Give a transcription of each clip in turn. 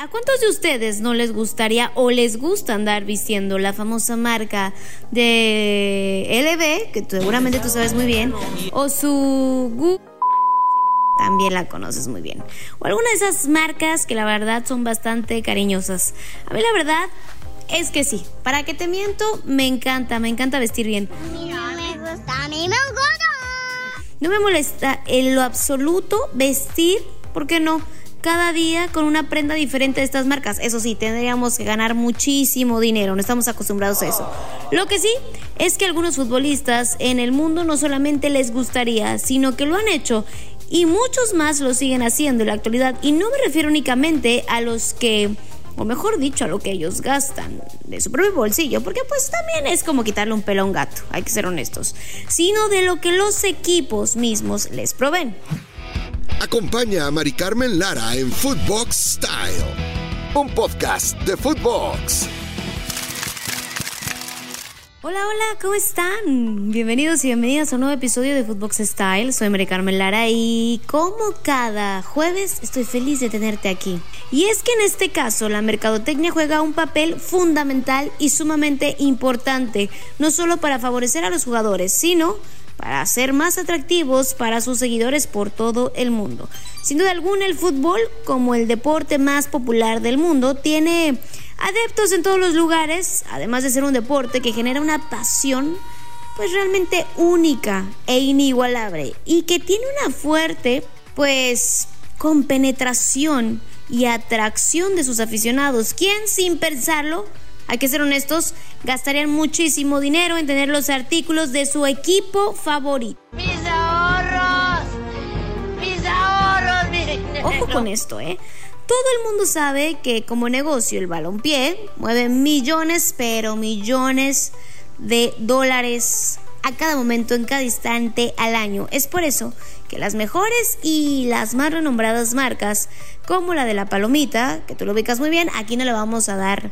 ¿A cuántos de ustedes no les gustaría o les gusta andar vistiendo la famosa marca de LB, que seguramente tú sabes muy bien, o su también la conoces muy bien. O alguna de esas marcas que la verdad son bastante cariñosas. A mí la verdad es que sí. ¿Para qué te miento? Me encanta, me encanta vestir bien. No me gusta, a mí me gusta. No me molesta en lo absoluto vestir, ¿por qué no? Cada día con una prenda diferente de estas marcas. Eso sí, tendríamos que ganar muchísimo dinero, no estamos acostumbrados a eso. Lo que sí es que algunos futbolistas en el mundo no solamente les gustaría, sino que lo han hecho y muchos más lo siguen haciendo en la actualidad. Y no me refiero únicamente a los que o mejor dicho, a lo que ellos gastan de su propio bolsillo, porque pues también es como quitarle un pelo a un gato, hay que ser honestos, sino de lo que los equipos mismos les proveen. Acompaña a Mari Carmen Lara en Footbox Style, un podcast de Footbox. Hola, hola, ¿cómo están? Bienvenidos y bienvenidas a un nuevo episodio de Footbox Style. Soy Mari Carmen Lara y como cada jueves estoy feliz de tenerte aquí. Y es que en este caso la mercadotecnia juega un papel fundamental y sumamente importante, no solo para favorecer a los jugadores, sino para ser más atractivos para sus seguidores por todo el mundo. Sin duda alguna, el fútbol, como el deporte más popular del mundo, tiene adeptos en todos los lugares, además de ser un deporte que genera una pasión pues realmente única e inigualable y que tiene una fuerte pues compenetración y atracción de sus aficionados, quien sin pensarlo hay que ser honestos, gastarían muchísimo dinero en tener los artículos de su equipo favorito. Mis ahorros, mis ahorros, mi Ojo con esto, ¿eh? Todo el mundo sabe que como negocio el balompié mueve millones, pero millones de dólares a cada momento, en cada instante al año. Es por eso que las mejores y las más renombradas marcas, como la de la palomita, que tú lo ubicas muy bien, aquí no le vamos a dar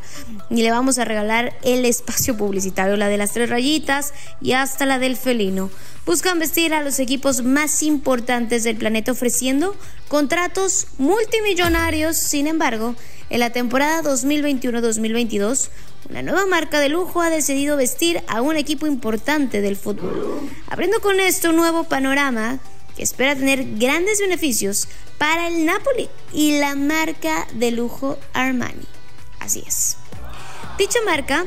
ni le vamos a regalar el espacio publicitario, la de las tres rayitas y hasta la del felino. Buscan vestir a los equipos más importantes del planeta ofreciendo contratos multimillonarios, sin embargo, en la temporada 2021-2022, una nueva marca de lujo ha decidido vestir a un equipo importante del fútbol, abriendo con esto un nuevo panorama que espera tener grandes beneficios para el Napoli y la marca de lujo Armani. Así es. Dicha marca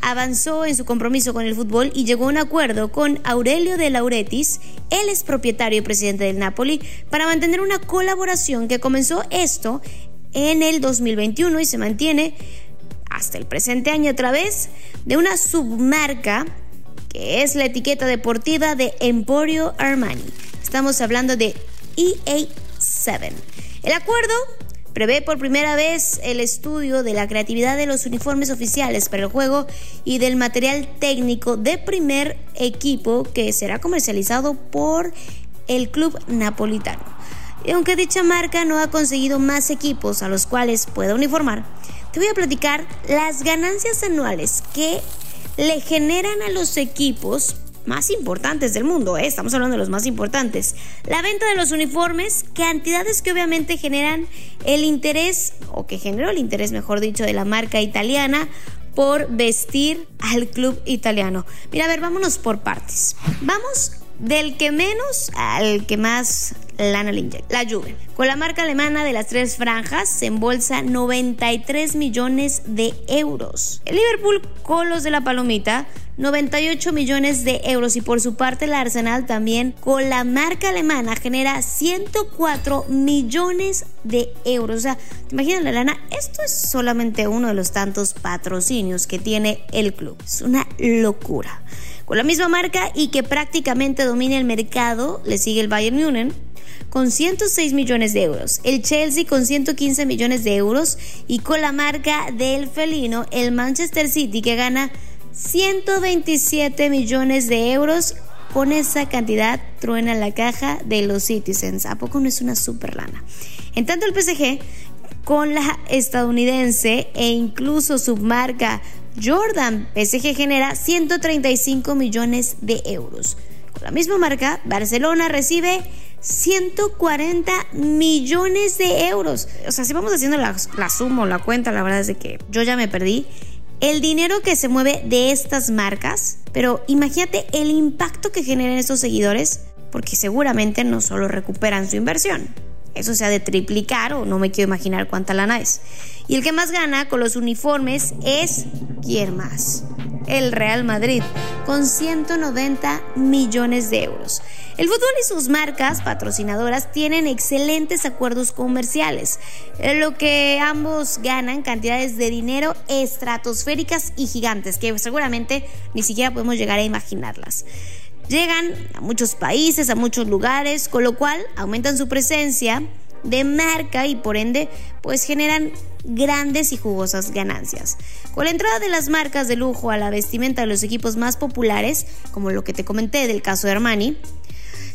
avanzó en su compromiso con el fútbol y llegó a un acuerdo con Aurelio de Lauretis, él es propietario y presidente del Napoli, para mantener una colaboración que comenzó esto en el 2021 y se mantiene hasta el presente año a través de una submarca que es la etiqueta deportiva de Emporio Armani. Estamos hablando de EA7. El acuerdo prevé por primera vez el estudio de la creatividad de los uniformes oficiales para el juego y del material técnico de primer equipo que será comercializado por el club napolitano. Y aunque dicha marca no ha conseguido más equipos a los cuales pueda uniformar, te voy a platicar las ganancias anuales que le generan a los equipos más importantes del mundo, ¿eh? estamos hablando de los más importantes. La venta de los uniformes, cantidades que obviamente generan el interés, o que generó el interés, mejor dicho, de la marca italiana por vestir al club italiano. Mira, a ver, vámonos por partes. Vamos del que menos al que más lana le La Juve. Con la marca alemana de las tres franjas se embolsa 93 millones de euros. El Liverpool con los de la palomita 98 millones de euros y por su parte el Arsenal también con la marca alemana genera 104 millones de euros. O sea, ¿te imaginas la lana? Esto es solamente uno de los tantos patrocinios que tiene el club. Es una locura con la misma marca y que prácticamente domina el mercado, le sigue el Bayern Munich con 106 millones de euros, el Chelsea con 115 millones de euros y con la marca del felino el Manchester City que gana 127 millones de euros. Con esa cantidad truena la caja de los Citizens. ¿A poco no es una super lana? En tanto el PSG con la estadounidense e incluso su marca Jordan PSG genera 135 millones de euros. Con la misma marca, Barcelona recibe 140 millones de euros. O sea, si vamos haciendo la, suma o la cuenta, la verdad es de que yo ya me perdí. El dinero que se mueve de estas marcas, pero imagínate el impacto que generan estos seguidores, porque seguramente no solo recuperan su inversión, eso se ha de triplicar o no me quiero imaginar cuánta lana es. Y el que más gana con los uniformes es ¿quién más? El Real Madrid, con 190 millones de euros. El fútbol y sus marcas patrocinadoras tienen excelentes acuerdos comerciales, lo que ambos ganan cantidades de dinero estratosféricas y gigantes, que seguramente ni siquiera podemos llegar a imaginarlas. Llegan a muchos países, a muchos lugares, con lo cual aumentan su presencia de marca y por ende pues generan grandes y jugosas ganancias. Con la entrada de las marcas de lujo a la vestimenta de los equipos más populares, como lo que te comenté del caso de Armani,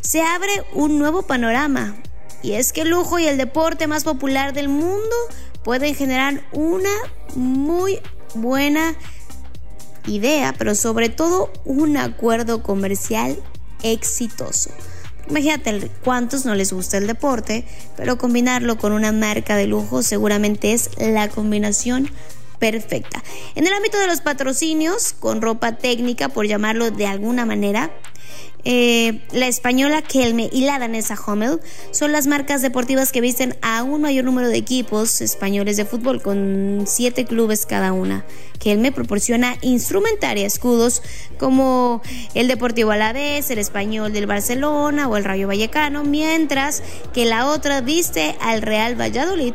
se abre un nuevo panorama. Y es que el lujo y el deporte más popular del mundo pueden generar una muy buena idea, pero sobre todo un acuerdo comercial exitoso. Imagínate cuántos no les gusta el deporte, pero combinarlo con una marca de lujo seguramente es la combinación perfecta. En el ámbito de los patrocinios, con ropa técnica, por llamarlo de alguna manera, eh, la española Kelme y la danesa Hummel son las marcas deportivas que visten a un mayor número de equipos españoles de fútbol, con siete clubes cada una. Kelme proporciona instrumentaria escudos como el Deportivo Alavés, el Español del Barcelona o el Rayo Vallecano, mientras que la otra viste al Real Valladolid,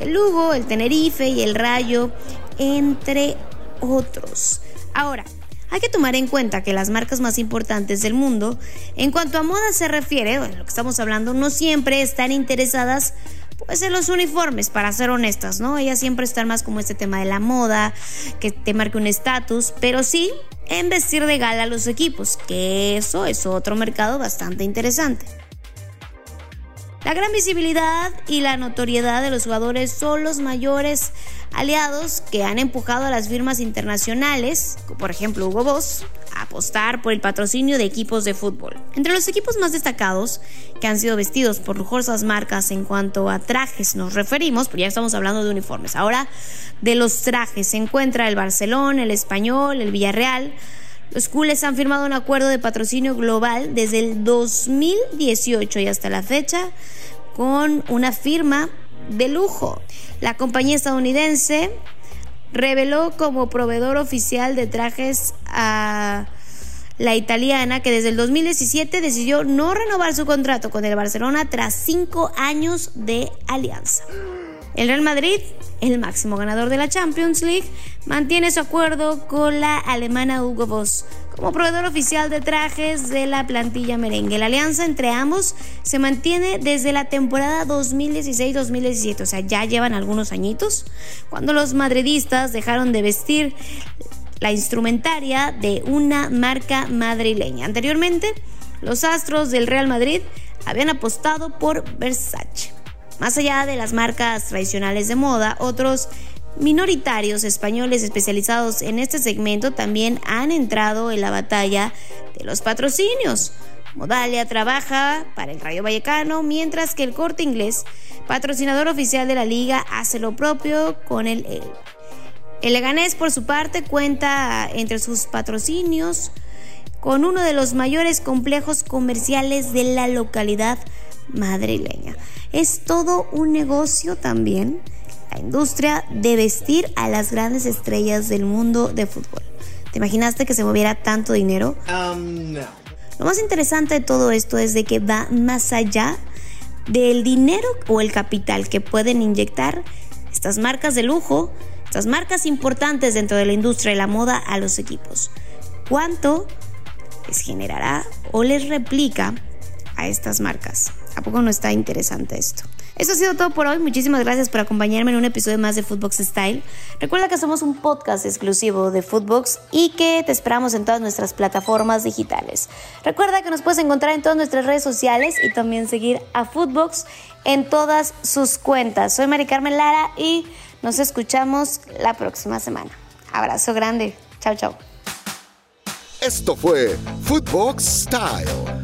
el Lugo, el Tenerife y el Rayo, entre otros. Ahora, hay que tomar en cuenta que las marcas más importantes del mundo, en cuanto a moda se refiere, lo que estamos hablando, no siempre están interesadas pues en los uniformes, para ser honestas, ¿no? Ellas siempre están más como este tema de la moda, que te marque un estatus, pero sí en vestir de gala a los equipos, que eso es otro mercado bastante interesante. La gran visibilidad y la notoriedad de los jugadores son los mayores aliados que han empujado a las firmas internacionales, por ejemplo Hugo Boss, a apostar por el patrocinio de equipos de fútbol. Entre los equipos más destacados que han sido vestidos por lujosas marcas en cuanto a trajes nos referimos, pero ya estamos hablando de uniformes. Ahora de los trajes se encuentra el Barcelona, el Español, el Villarreal, los culés han firmado un acuerdo de patrocinio global desde el 2018 y hasta la fecha con una firma de lujo. La compañía estadounidense reveló como proveedor oficial de trajes a la italiana que desde el 2017 decidió no renovar su contrato con el Barcelona tras cinco años de alianza. El Real Madrid, el máximo ganador de la Champions League, mantiene su acuerdo con la alemana Hugo Boss como proveedor oficial de trajes de la plantilla merengue. La alianza entre ambos se mantiene desde la temporada 2016-2017, o sea, ya llevan algunos añitos, cuando los madridistas dejaron de vestir la instrumentaria de una marca madrileña. Anteriormente, los astros del Real Madrid habían apostado por Versace. Más allá de las marcas tradicionales de moda, otros minoritarios españoles especializados en este segmento también han entrado en la batalla de los patrocinios. Modalia trabaja para el Rayo Vallecano, mientras que el Corte Inglés, patrocinador oficial de la liga, hace lo propio con el El. El Leganés, por su parte, cuenta entre sus patrocinios con uno de los mayores complejos comerciales de la localidad madrileña. Es todo un negocio también la industria de vestir a las grandes estrellas del mundo de fútbol. ¿Te imaginaste que se moviera tanto dinero? Um, no. Lo más interesante de todo esto es de que va más allá del dinero o el capital que pueden inyectar estas marcas de lujo, estas marcas importantes dentro de la industria de la moda a los equipos. ¿Cuánto les generará o les replica a estas marcas? ¿A poco no está interesante esto? Eso ha sido todo por hoy. Muchísimas gracias por acompañarme en un episodio más de Footbox Style. Recuerda que somos un podcast exclusivo de Footbox y que te esperamos en todas nuestras plataformas digitales. Recuerda que nos puedes encontrar en todas nuestras redes sociales y también seguir a Footbox en todas sus cuentas. Soy Mari Carmen Lara y nos escuchamos la próxima semana. Abrazo grande. Chao, chao. Esto fue Footbox Style